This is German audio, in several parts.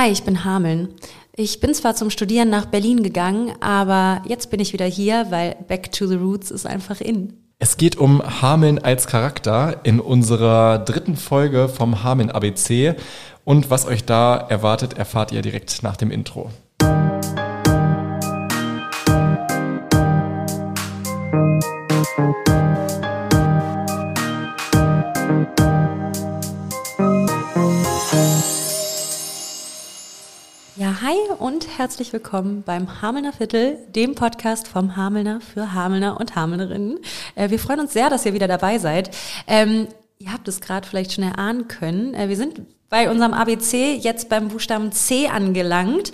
Hi, ich bin Hameln. Ich bin zwar zum Studieren nach Berlin gegangen, aber jetzt bin ich wieder hier, weil Back to the Roots ist einfach in. Es geht um Hameln als Charakter in unserer dritten Folge vom Hameln ABC. Und was euch da erwartet, erfahrt ihr direkt nach dem Intro. Und herzlich willkommen beim Hamelner Viertel, dem Podcast vom Hamelner für Hamelner und Hamelnerinnen. Äh, wir freuen uns sehr, dass ihr wieder dabei seid. Ähm, ihr habt es gerade vielleicht schon erahnen können. Äh, wir sind bei unserem ABC jetzt beim Buchstaben C angelangt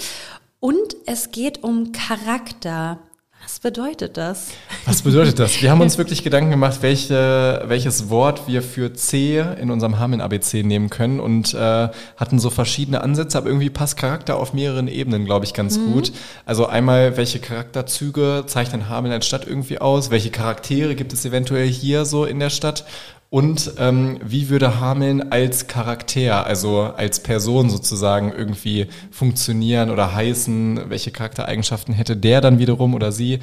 und es geht um Charakter. Was bedeutet das? Was bedeutet das? Wir haben uns wirklich Gedanken gemacht, welche, welches Wort wir für C in unserem Hameln ABC nehmen können und äh, hatten so verschiedene Ansätze, aber irgendwie passt Charakter auf mehreren Ebenen, glaube ich, ganz mhm. gut. Also einmal, welche Charakterzüge zeichnen Hameln als Stadt irgendwie aus? Welche Charaktere gibt es eventuell hier so in der Stadt? Und ähm, wie würde Hameln als Charakter, also als Person sozusagen irgendwie funktionieren oder heißen? Welche Charaktereigenschaften hätte der dann wiederum oder sie?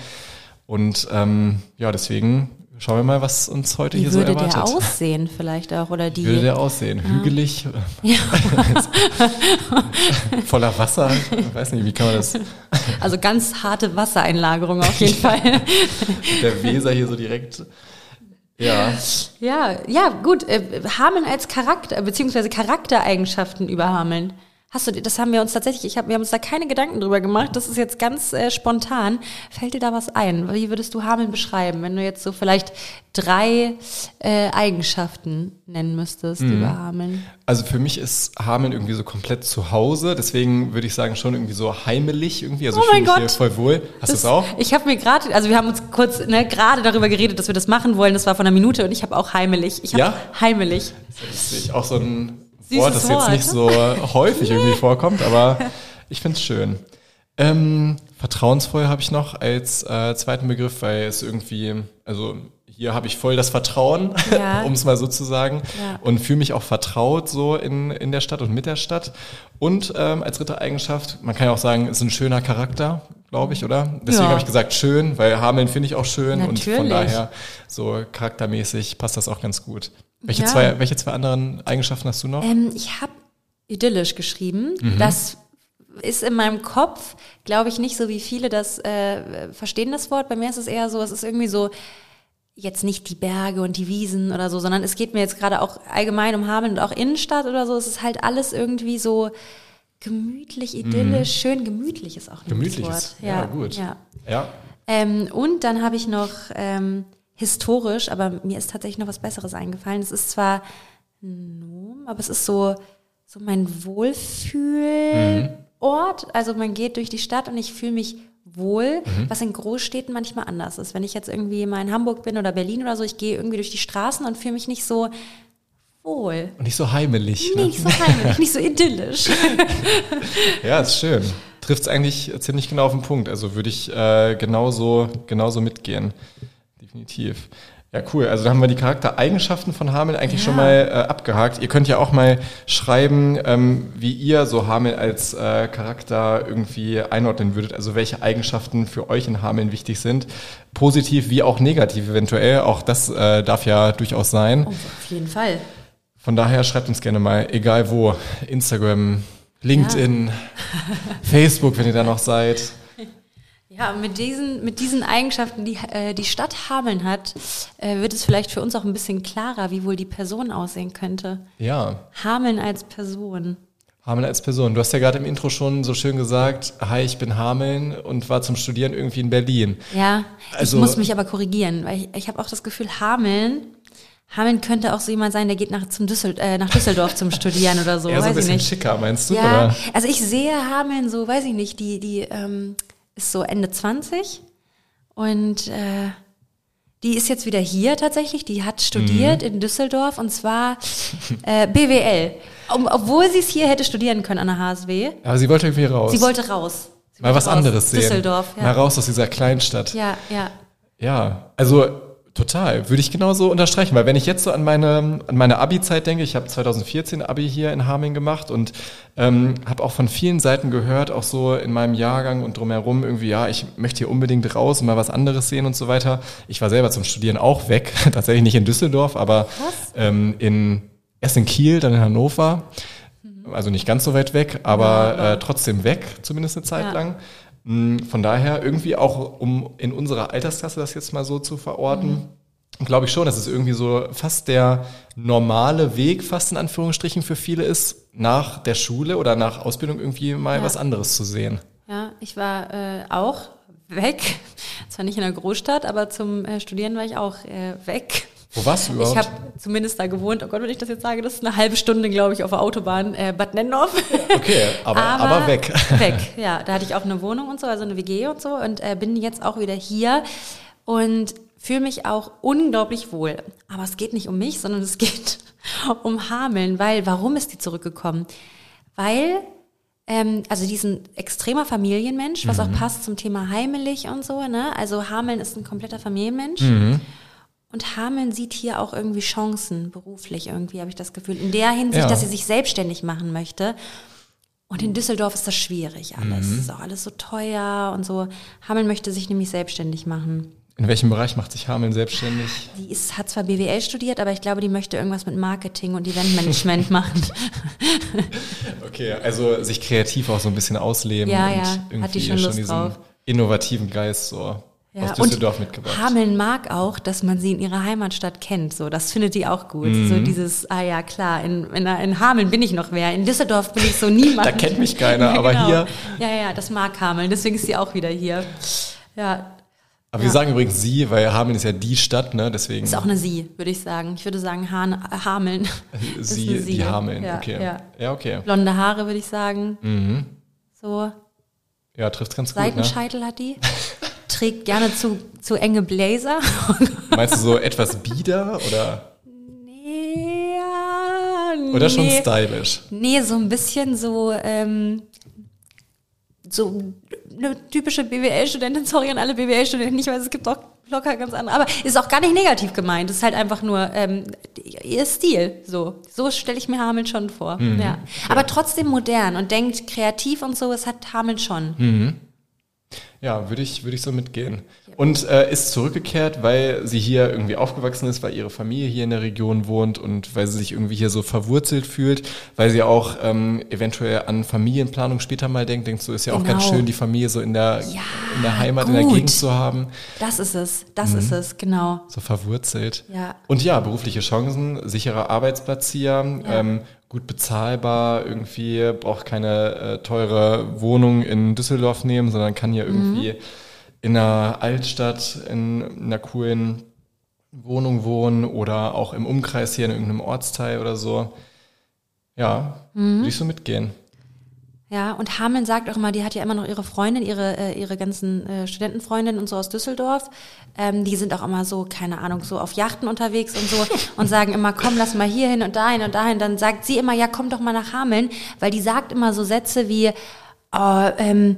Und ähm, ja, deswegen schauen wir mal, was uns heute wie hier so erwartet. Wie würde der aussehen vielleicht auch? Oder die? Wie würde der aussehen? Ja. Hügelig? Ja. Voller Wasser? Ich weiß nicht, wie kann man das? Also ganz harte Wassereinlagerung auf jeden Fall. der Weser hier so direkt ja. Ja, ja, gut. Äh, Hameln als Charakter, beziehungsweise Charaktereigenschaften über Hameln. Hast du, das haben wir uns tatsächlich, ich hab, wir haben uns da keine Gedanken drüber gemacht. Das ist jetzt ganz äh, spontan. Fällt dir da was ein? Wie würdest du Hameln beschreiben, wenn du jetzt so vielleicht drei äh, Eigenschaften nennen müsstest mhm. über Hameln? Also für mich ist Hameln irgendwie so komplett zu Hause. Deswegen würde ich sagen schon irgendwie so heimelig irgendwie. Also oh ich fühle mich hier voll wohl. Hast du es auch? Ich habe mir gerade, also wir haben uns kurz ne, gerade darüber geredet, dass wir das machen wollen. Das war vor einer Minute und ich habe auch heimelig. Ich habe ja? heimelig. Das ist auch so ein Wort, das jetzt nicht so häufig irgendwie vorkommt, aber ich finde es schön. Ähm, vertrauensvoll habe ich noch als äh, zweiten Begriff, weil es irgendwie, also hier habe ich voll das Vertrauen, ja. um es mal so zu sagen, ja. und fühle mich auch vertraut so in, in der Stadt und mit der Stadt. Und ähm, als dritte Eigenschaft, man kann ja auch sagen, ist ein schöner Charakter, glaube ich, oder? Deswegen ja. habe ich gesagt schön, weil Hameln finde ich auch schön Natürlich. und von daher so charaktermäßig passt das auch ganz gut. Welche, zwei, welche zwei anderen Eigenschaften hast du noch? Ähm, ich habe idyllisch geschrieben. Mhm. Das ist in meinem Kopf, glaube ich, nicht so wie viele das äh, verstehen das Wort. Bei mir ist es eher so, es ist irgendwie so jetzt nicht die Berge und die Wiesen oder so, sondern es geht mir jetzt gerade auch allgemein um Hameln und auch Innenstadt oder so. Es ist halt alles irgendwie so gemütlich, idyllisch, mhm. schön gemütlich ist auch ein Gemütlich Wort. Ja, ja, gut. Ja. ja. Ähm, und dann habe ich noch ähm, historisch, aber mir ist tatsächlich noch was Besseres eingefallen. Es ist zwar ein Nomen, aber es ist so, so mein Wohlfühlort. Mhm. Also man geht durch die Stadt und ich fühle mich wohl, mhm. was in Großstädten manchmal anders ist. Wenn ich jetzt irgendwie mal in Hamburg bin oder Berlin oder so, ich gehe irgendwie durch die Straßen und fühle mich nicht so wohl. Und nicht so heimelig. Ne? Nicht so heimelig, nicht so idyllisch. ja, ist schön. Trifft es eigentlich ziemlich genau auf den Punkt. Also würde ich äh, genauso, genauso mitgehen definitiv. Ja, cool. Also da haben wir die Charaktereigenschaften von Hamel eigentlich ja. schon mal äh, abgehakt. Ihr könnt ja auch mal schreiben, ähm, wie ihr so Hamel als äh, Charakter irgendwie einordnen würdet. Also welche Eigenschaften für euch in Hameln wichtig sind. Positiv wie auch negativ eventuell. Auch das äh, darf ja durchaus sein. Oh, auf jeden Fall. Von daher schreibt uns gerne mal, egal wo, Instagram, LinkedIn, ja. Facebook, wenn ihr da noch seid. Ja, mit diesen, mit diesen Eigenschaften, die äh, die Stadt Hameln hat, äh, wird es vielleicht für uns auch ein bisschen klarer, wie wohl die Person aussehen könnte. Ja. Hameln als Person. Hameln als Person. Du hast ja gerade im Intro schon so schön gesagt, hi, ich bin Hameln und war zum Studieren irgendwie in Berlin. Ja, also, ich muss mich aber korrigieren, weil ich, ich habe auch das Gefühl, Hameln Hameln könnte auch so jemand sein, der geht nach, zum Düssel, äh, nach Düsseldorf zum Studieren oder so. Ja, so ein bisschen schicker, meinst du? Ja, oder? also ich sehe Hameln so, weiß ich nicht, die, die ähm, ist so Ende 20 und äh, die ist jetzt wieder hier tatsächlich. Die hat studiert mhm. in Düsseldorf und zwar äh, BWL. Um, obwohl sie es hier hätte studieren können an der HSW. Aber sie wollte irgendwie raus. Sie wollte raus. Sie Mal was raus. anderes sehen. Düsseldorf, ja. Mal raus aus dieser Kleinstadt. Ja, ja. Ja, also Total, würde ich genauso unterstreichen, weil wenn ich jetzt so an meine, an meine Abi-Zeit denke, ich habe 2014 Abi hier in Hameln gemacht und ähm, habe auch von vielen Seiten gehört, auch so in meinem Jahrgang und drumherum irgendwie, ja, ich möchte hier unbedingt raus und mal was anderes sehen und so weiter. Ich war selber zum Studieren auch weg, tatsächlich nicht in Düsseldorf, aber ähm, in, erst in Kiel, dann in Hannover, also nicht ganz so weit weg, aber äh, trotzdem weg, zumindest eine Zeit Ja. lang. Mm, Von daher irgendwie auch, um in unserer Altersklasse das jetzt mal so zu verorten, glaube ich schon, dass es irgendwie so fast der normale Weg, fast in Anführungsstrichen für viele ist, nach der Schule oder nach Ausbildung irgendwie mal Ja. was anderes zu sehen. Ja, ich war äh, auch weg. Zwar nicht in der Großstadt, aber zum äh, Studieren war ich auch äh, weg. Wo warst du überhaupt? Ich habe zumindest da gewohnt. Oh Gott, wenn ich das jetzt sage, das ist eine halbe Stunde, glaube ich, auf der Autobahn äh, Bad Nennendorf. okay, aber, aber, weg. Weg, ja. Da hatte ich auch eine Wohnung und so, also eine WG und so und äh, bin jetzt auch wieder hier und fühle mich auch unglaublich wohl. Aber es geht nicht um mich, sondern es geht um Hameln, weil, warum ist die zurückgekommen? Weil, ähm, also die ist ein extremer Familienmensch, was auch passt zum Thema heimelig und so, ne? Also Hameln ist ein kompletter Familienmensch. Und Hameln sieht hier auch irgendwie Chancen beruflich irgendwie, habe ich das Gefühl. In der Hinsicht, Ja. dass sie sich selbstständig machen möchte. Und in Düsseldorf ist das schwierig alles. Mhm. Es ist auch alles so teuer und so. Hameln möchte sich nämlich selbstständig machen. In welchem Bereich macht sich Hameln selbstständig? Die ist, hat zwar BWL studiert, aber ich glaube, die möchte irgendwas mit Marketing und Eventmanagement machen. Okay, also sich kreativ auch so ein bisschen ausleben Ja, und ja, irgendwie hat die schon Lust diesen drauf. innovativen Geist so Ja, aus Düsseldorf mitgebracht. Hameln mag auch, dass man sie in ihrer Heimatstadt kennt. So, das findet die auch gut. Mhm. So dieses, ah ja, klar, in, in, in Hameln bin ich noch wer. In Düsseldorf bin ich so niemand. Da kennt mich keiner, Ja, aber genau. hier. Ja, ja, das mag Hameln. Deswegen ist sie auch wieder hier. Ja, Aber wir sagen übrigens sie, weil Hameln ist ja die Stadt, ne? Deswegen ist auch eine Sie, würde ich sagen. Ich würde sagen Hahn, Hameln. Ist sie, eine die Hameln. Ja, okay. Ja. Ja. okay. Blonde Haare, würde ich sagen. Mhm. So, Ja, trifft ganz gut, ne? Seitenscheitel hat die. Trägt gerne zu, zu enge Blazer. Meinst du so etwas bieder oder, ja, oder schon nee. stylisch? Nee, so ein bisschen so, ähm, so eine typische BWL-Studentin, sorry an alle BWL-Studenten, ich weiß, es gibt auch locker ganz andere, aber ist auch gar nicht negativ gemeint, ist halt einfach nur ähm, ihr Stil, so. So stelle ich mir Hameln schon vor, ja. Aber trotzdem modern und denkt kreativ und so, es hat Hameln schon. Ja, würde ich, würde ich so mitgehen. Und äh, ist zurückgekehrt, weil sie hier irgendwie aufgewachsen ist, weil ihre Familie hier in der Region wohnt und weil sie sich irgendwie hier so verwurzelt fühlt, weil sie auch ähm, eventuell an Familienplanung später mal denkt, denkt so, ist ja auch ganz Genau. schön, die Familie so in der, Ja, in der Heimat, in der gut. Gegend zu haben. Das ist es, das ist es, genau. so verwurzelt. Ja. Und ja, berufliche Chancen, sicherer Arbeitsplatz hier, ähm, gut bezahlbar, irgendwie braucht keine äh, teure Wohnung in Düsseldorf nehmen, sondern kann hier irgendwie in einer Altstadt, in einer coolen Wohnung wohnen oder auch im Umkreis hier in irgendeinem Ortsteil oder so. Ja, würde ich so mitgehen. Ja, und Hameln sagt auch immer, die hat ja immer noch ihre Freundin, ihre, äh, ihre ganzen äh, Studentenfreundinnen und so aus Düsseldorf. Ähm, die sind auch immer so, keine Ahnung, so auf Yachten unterwegs und so und sagen immer, komm, lass mal hier hin und dahin und dahin. Dann sagt sie immer, ja, komm doch mal nach Hameln, weil die sagt immer so Sätze wie, oh, ähm,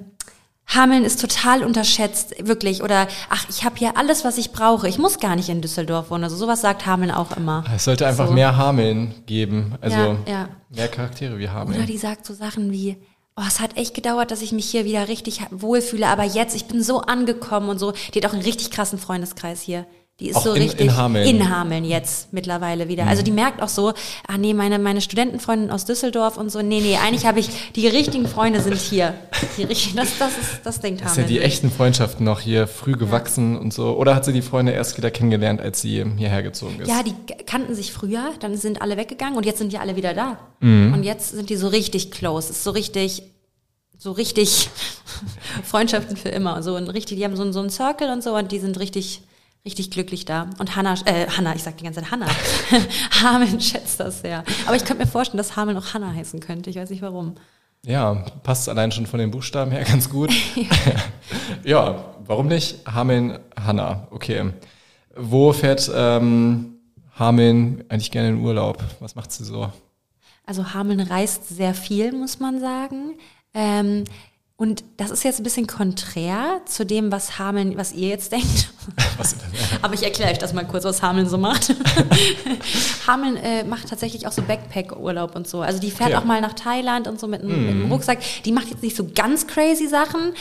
Hameln ist total unterschätzt, wirklich. Oder, ach, ich habe hier alles, was ich brauche. Ich muss gar nicht in Düsseldorf wohnen. Also sowas sagt Hameln auch immer. Es sollte einfach So. mehr Hameln geben, also Ja, ja. mehr Charaktere wie Oder Hameln. die sagt so Sachen wie, oh, es hat echt gedauert, dass ich mich hier wieder richtig wohlfühle, aber jetzt, ich bin so angekommen und so. Die hat auch einen richtig krassen Freundeskreis hier. Die ist Auch so in- richtig in Hameln. in Hameln jetzt mittlerweile wieder. Also die merkt auch so, ah nee, meine, meine Studentenfreundin aus Düsseldorf und so, nee, nee, eigentlich habe ich, die richtigen Freunde sind hier. Die richtigen, das, das ist, das denkt Das ist ja Hameln. die echten Freundschaften noch hier früh gewachsen und so. Oder hat sie die Freunde erst wieder kennengelernt, als sie hierher gezogen ist? Ja, die kannten sich früher, dann sind alle weggegangen und jetzt sind die alle wieder da. Mhm. Und jetzt sind die so richtig close. Ist so richtig, so richtig Freundschaften für immer. So ein richtig, die haben so, einen- so einen Circle und so und die sind richtig, richtig glücklich da. Und Hannah, äh, Hannah, ich sag die ganze Zeit Hannah. Hameln schätzt das sehr. Aber ich könnte mir vorstellen, dass Hameln auch Hannah heißen könnte. Ich weiß nicht warum. Ja, passt allein schon von den Buchstaben her ganz gut. ja, warum nicht? Hameln, Hanna, okay. Wo fährt ähm, Hameln eigentlich gerne in Urlaub? Was macht sie so? Also Hameln reist sehr viel, muss man sagen. Ähm, Und das ist jetzt ein bisschen konträr zu dem, was Hameln, was ihr jetzt denkt. Aber ich erkläre euch das mal kurz, was Hameln so macht. Hameln äh, macht tatsächlich auch so Backpack-Urlaub und so. Also die fährt okay. auch mal nach Thailand und so mit, mm. mit einem Rucksack. Die macht jetzt nicht so ganz crazy Sachen,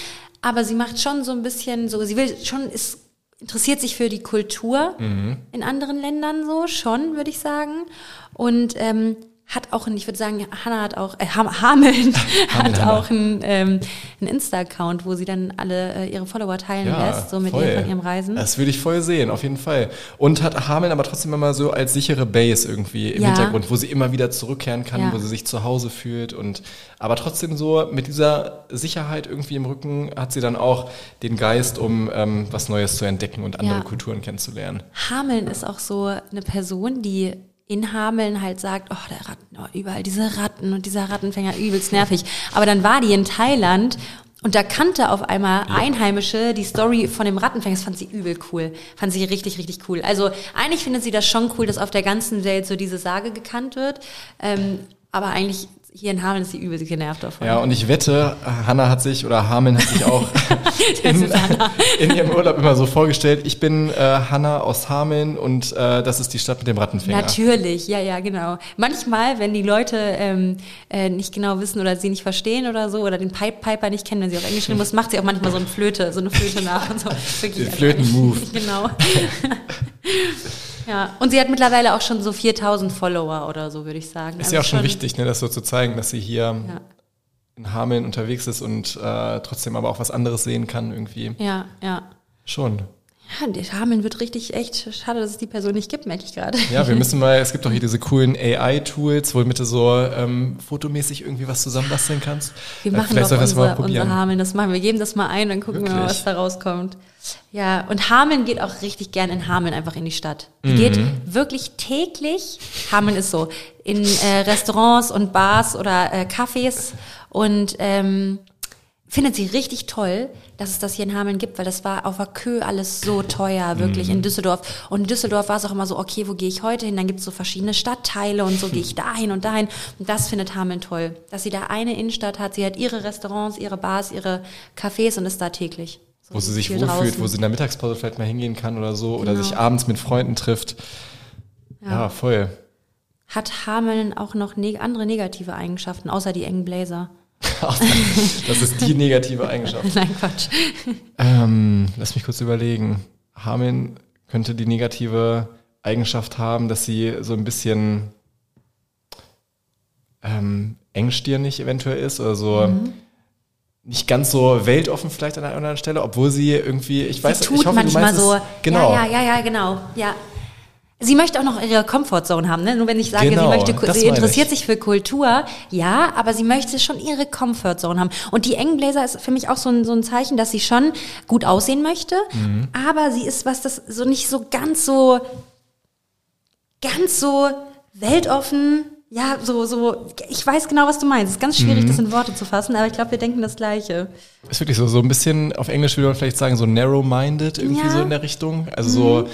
aber sie macht schon so ein bisschen so, sie will schon, ist interessiert sich für die Kultur mhm. in anderen Ländern so, schon, würde ich sagen. Und ähm, hat auch, ein, ich würde sagen, Hannah hat auch, äh, Hameln hat auch einen, ähm, einen Insta-Account, wo sie dann alle äh, ihre Follower teilen ja, lässt, so mit ihr von ihrem Reisen. Das würde ich voll sehen, auf jeden Fall. Und hat Hameln aber trotzdem immer so als sichere Base irgendwie im ja. Hintergrund, wo sie immer wieder zurückkehren kann, ja. wo sie sich zu Hause fühlt und aber trotzdem so mit dieser Sicherheit irgendwie im Rücken hat sie dann auch den Geist, um ähm, was Neues zu entdecken und andere Kulturen kennenzulernen. Hameln ist auch so eine Person, die in Hameln halt sagt, oh, der Ratten, oh, überall diese Ratten und dieser Rattenfänger übelst nervig. Aber dann war die in Thailand und da kannte auf einmal Einheimische die Story von dem Rattenfänger. Das fand sie übel cool. Fand sie richtig, richtig cool. Also eigentlich findet sie das schon cool, dass auf der ganzen Welt so diese Sage gekannt wird. Ähm, aber eigentlich hier in Hameln ist sie übelst genervt davon. Ja, und ich wette, Hanna hat sich oder Hameln hat sich auch in, in, ihrem Urlaub immer so vorgestellt, ich bin äh, Hanna aus Hameln und äh, das ist die Stadt mit dem Rattenfänger. Natürlich, ja, ja, genau. Manchmal, wenn die Leute ähm, äh, nicht genau wissen oder sie nicht verstehen oder so oder den Pipe Piper nicht kennen, wenn sie auf Englisch reden muss, macht sie auch manchmal so eine Flöte, so eine Flöte nach und so. Wirklich, den Flöten-Move. genau. Ja, und sie hat mittlerweile auch schon so 4000 Follower oder so, würde ich sagen. Ist also ja auch schon wichtig, ne, das so zu zeigen, dass sie hier ja. in Hameln unterwegs ist und äh, trotzdem aber auch was anderes sehen kann irgendwie. Ja, ja. Schon. Ja, der Hameln wird richtig echt schade, dass es die Person nicht gibt, merke ich gerade. Ja, wir müssen mal, es gibt doch hier diese coolen AI-Tools, womit du so ähm, fotomäßig irgendwie was zusammenbasteln kannst. Wir äh, machen äh, doch unser, unser Hameln, das machen wir. geben das mal ein, dann gucken Wirklich? wir mal, was da rauskommt. Ja, und Hameln geht auch richtig gern in Hameln einfach in die Stadt. Die mhm. geht wirklich täglich, Hameln ist so, in äh, Restaurants und Bars oder äh, Cafés und ähm, findet sie richtig toll, dass es das hier in Hameln gibt, weil das war auf der Kö alles so teuer, wirklich mhm. in Düsseldorf. Und in Düsseldorf war es auch immer so, okay, wo gehe ich heute hin? Dann gibt es so verschiedene Stadtteile und so gehe ich dahin und dahin. Und das findet Hameln toll, dass sie da eine Innenstadt hat. Sie hat ihre Restaurants, ihre Bars, ihre Cafés und ist da täglich. So wo sie sich wohlfühlt, draußen. wo sie in der Mittagspause vielleicht mal hingehen kann oder so genau. oder sich abends mit Freunden trifft. Ja, ja voll. Hat Hameln auch noch neg andere negative Eigenschaften, außer die engen Bläser? das ist die negative Eigenschaft. Nein, Quatsch. Ähm, lass mich kurz überlegen. Hameln könnte die negative Eigenschaft haben, dass sie so ein bisschen ähm, engstirnig eventuell ist oder so mhm. nicht ganz so weltoffen vielleicht an einer anderen Stelle, obwohl sie irgendwie, ich weiß, sie tut ich hoffe, manchmal du meinst so. Es, genau. Ja, ja, ja, ja, genau. Ja, Sie möchte auch noch ihre Comfortzone haben, ne? Nur wenn ich sage, genau, sie möchte, sie interessiert sich für Kultur, ja, aber sie möchte schon ihre Comfortzone haben. Und die engen Bläser ist für mich auch so ein, so ein Zeichen, dass sie schon gut aussehen möchte, mhm. aber sie ist was, das so nicht so ganz so, ganz so weltoffen, ja, so, so, ich weiß genau, was du meinst. Es ist ganz schwierig, mhm. das in Worte zu fassen, aber ich glaube, wir denken das Gleiche. Ist wirklich so, so ein bisschen, auf Englisch würde man vielleicht sagen, so narrow-minded, irgendwie ja. so in der Richtung. Also mhm. so,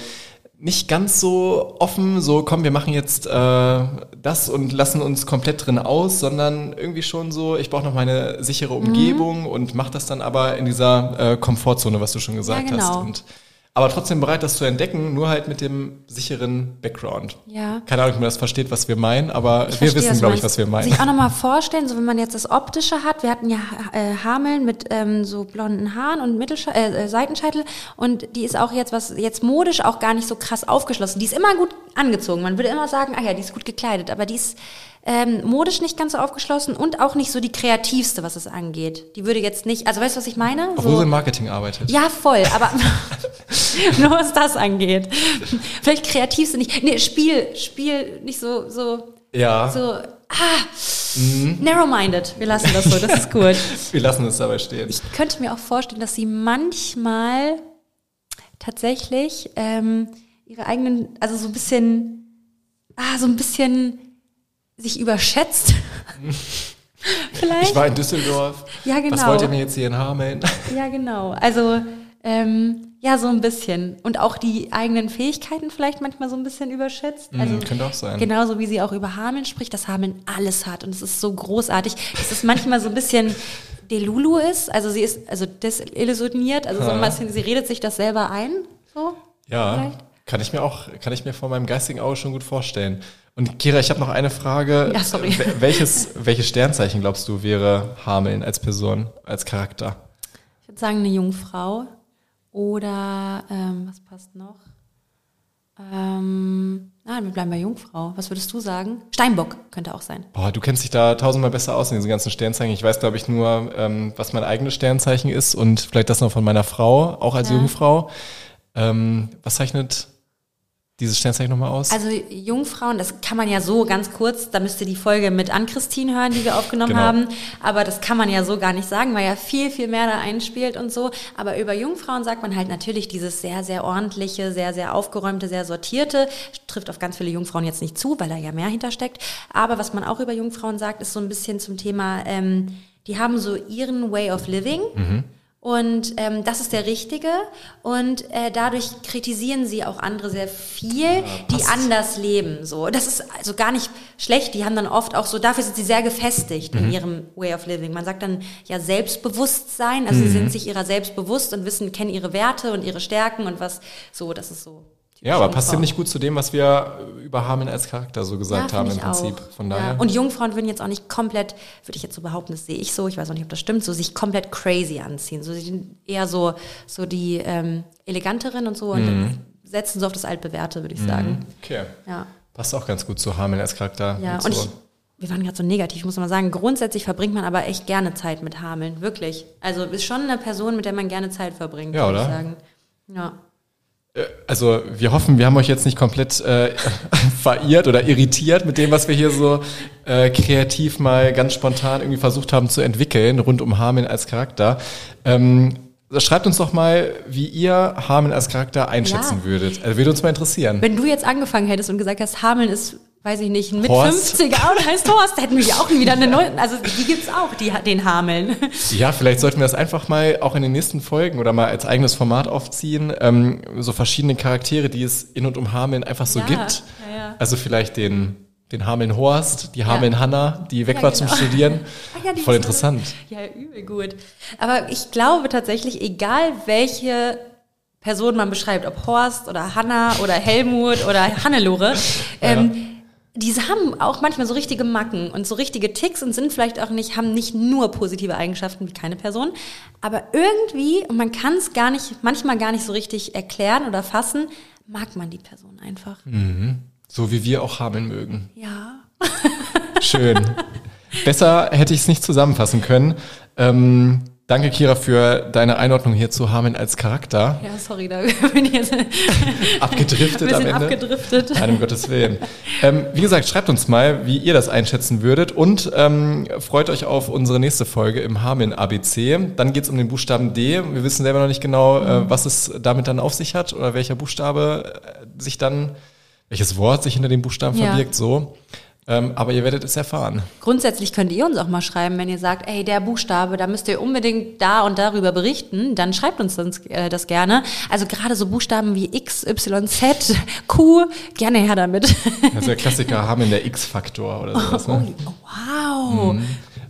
nicht ganz so offen, so komm, wir machen jetzt äh, das und lassen uns komplett drin aus, sondern irgendwie schon so, ich brauche noch meine sichere Umgebung mhm. und mach das dann aber in dieser äh, Komfortzone, was du schon gesagt ja, genau. hast. Und aber trotzdem bereit, das zu entdecken, nur halt mit dem sicheren Background. Ja. Keine Ahnung, ob man das versteht, was wir meinen, aber ich wir verstehe, wissen, glaube ich, was wir meinen. Sich auch nochmal vorstellen, so wenn man jetzt das Optische hat, wir hatten ja äh, Hameln mit ähm, so blonden Haaren und Mittelsche äh, Seitenscheitel und die ist auch jetzt was jetzt modisch auch gar nicht so krass aufgeschlossen. Die ist immer gut angezogen. Man würde immer sagen, ah ja, die ist gut gekleidet, aber die ist ähm, modisch nicht ganz so aufgeschlossen und auch nicht so die kreativste, was es angeht. Die würde jetzt nicht, also weißt du, was ich meine? Obwohl so, sie im Marketing arbeitet. Ja, voll, aber nur was das angeht. Vielleicht kreativste nicht. Nee, Spiel, Spiel nicht so, so, ja. so, ah, mhm. narrow-minded. Wir lassen das so, das ist gut. Wir lassen es dabei stehen. Ich könnte mir auch vorstellen, dass sie manchmal tatsächlich ähm, ihre eigenen, also so ein bisschen, ah, so ein bisschen sich überschätzt. Vielleicht. Ich war in Düsseldorf. Ja, genau. Was wollt ihr mir jetzt hier in Hameln? Ja, genau. Also, ähm, ja, so ein bisschen. Und auch die eigenen Fähigkeiten vielleicht manchmal so ein bisschen überschätzt. Mhm, also, mm, könnte auch sein. Genauso wie sie auch über Hameln spricht, dass Hameln alles hat. Und es ist so großartig. Es ist manchmal so ein bisschen Delulu ist. Also sie ist also desillusioniert, also so ein bisschen, sie redet sich das selber ein. So, Ja, vielleicht? kann ich mir auch, kann ich mir vor meinem geistigen Auge schon gut vorstellen. Und Kira, ich habe noch eine Frage. Ja, sorry. Wel- Welches, welches Sternzeichen glaubst du wäre Hameln als Person, als Charakter? Ich würde sagen, eine Jungfrau. Oder, ähm, was passt noch? Ähm, nein, wir bleiben bei Jungfrau. Was würdest du sagen? Steinbock könnte auch sein. Boah, du kennst dich da tausendmal besser aus in diesen ganzen Sternzeichen. Ich weiß, glaube ich, nur, ähm, was mein eigenes Sternzeichen ist und vielleicht das noch von meiner Frau, auch als Ja. Jungfrau. Ähm, was zeichnet dieses Sternzeichen nochmal aus? Also Jungfrauen, das kann man ja so ganz kurz, da müsst ihr die Folge mit Ann-Christine hören, die wir aufgenommen Genau. haben. Aber das kann man ja so gar nicht sagen, weil ja viel, viel mehr da einspielt und so. Aber über Jungfrauen sagt man halt natürlich dieses sehr, sehr ordentliche, sehr, sehr aufgeräumte, sehr sortierte. Trifft auf ganz viele Jungfrauen jetzt nicht zu, weil da ja mehr hintersteckt. Aber was man auch über Jungfrauen sagt, ist so ein bisschen zum Thema, ähm, die haben so ihren Way of living. Und ähm, das ist der richtige. Und äh, dadurch kritisieren sie auch andere sehr viel, die passt. anders leben. So, das ist also gar nicht schlecht. Die haben dann oft auch so, dafür sind sie sehr gefestigt Mhm. in ihrem Way of living. Man sagt dann ja Selbstbewusstsein. Also Mhm. sie sind sich ihrer selbst bewusst und wissen, kennen ihre Werte und ihre Stärken und was. So, das ist so. Ja, aber passt nicht gut zu dem, was wir über Hameln als Charakter so gesagt Ja, haben im Prinzip. auch. Von Ja. daher. Und Jungfrauen würden jetzt auch nicht komplett, würde ich jetzt so behaupten, das sehe ich so, ich weiß auch nicht, ob das stimmt, so sich komplett crazy anziehen. So, sind eher so, so die ähm, eleganteren und so und Mhm. setzen so auf das Altbewährte, würde ich sagen. okay. Ja. Passt auch ganz gut zu Hameln als Charakter. Ja, und so. ich, wir waren gerade so negativ, ich muss mal sagen, grundsätzlich verbringt man aber echt gerne Zeit mit Hameln, wirklich. Also ist schon eine Person, mit der man gerne Zeit verbringt, Ja, würde ich oder? sagen. Ja. Also wir hoffen, wir haben euch jetzt nicht komplett äh, verirrt oder irritiert mit dem, was wir hier so äh, kreativ mal ganz spontan irgendwie versucht haben zu entwickeln, rund um Hameln als Charakter. Ähm, schreibt uns doch mal, wie ihr Hameln als Charakter einschätzen Ja. würdet. Also würde uns mal interessieren. Wenn du jetzt angefangen hättest und gesagt hast, Hameln ist, weiß ich nicht, ein mit Horst. 50er und heißt Horst, hätten wir ja auch wieder eine neue, also die gibt's auch, die, den Hameln. Ja, vielleicht sollten wir das einfach mal auch in den nächsten Folgen oder mal als eigenes Format aufziehen. Ähm, so verschiedene Charaktere, die es in und um Hameln einfach so Ja, gibt. ja, ja. Also vielleicht den, den Hameln Horst, die Hameln Hanna, die weg Ja, war zum genau. Studieren. Ach ja, Voll interessant. Ja, übel gut. Aber ich glaube tatsächlich, egal welche Person man beschreibt, ob Horst oder Hanna oder Helmut oder Hannelore, ähm, diese haben auch manchmal so richtige Macken und so richtige Ticks und sind vielleicht auch nicht, haben nicht nur positive Eigenschaften wie keine Person, aber irgendwie, und man kann es gar nicht, manchmal gar nicht so richtig erklären oder fassen, mag man die Person einfach. So wie wir auch Hameln mögen. Ja. Schön. Besser hätte ich es nicht zusammenfassen können. Ähm, danke, Kira, für deine Einordnung hier zu Hameln als Charakter. Ja, sorry, da bin ich jetzt Abgedriftet am Ende. abgedriftet. Nein, um Gottes Willen. Ähm, wie gesagt, schreibt uns mal, wie ihr das einschätzen würdet und ähm, freut euch auf unsere nächste Folge im Hameln ABC. Dann geht's um den Buchstaben D. Wir wissen selber noch nicht genau, äh, was es damit dann auf sich hat oder welcher Buchstabe äh, sich dann, welches Wort sich hinter dem Buchstaben Ja. verbirgt, so. Ähm, aber ihr werdet es erfahren. Grundsätzlich könnt ihr uns auch mal schreiben, wenn ihr sagt, ey, der Buchstabe, da müsst ihr unbedingt da und darüber berichten, dann schreibt uns das, äh, das gerne. Also gerade so Buchstaben wie X, Y, Z, Q, gerne her damit. Ist der Klassiker Hameln der X-Faktor oder sowas. Ne? Oh, wow.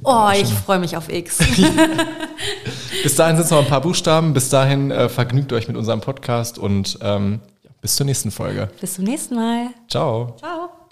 Oh, ich freue mich auf X. Bis dahin sind es noch ein paar Buchstaben. Bis dahin äh, vergnügt euch mit unserem Podcast und ähm, bis zur nächsten Folge. Bis zum nächsten Mal. Ciao. Ciao.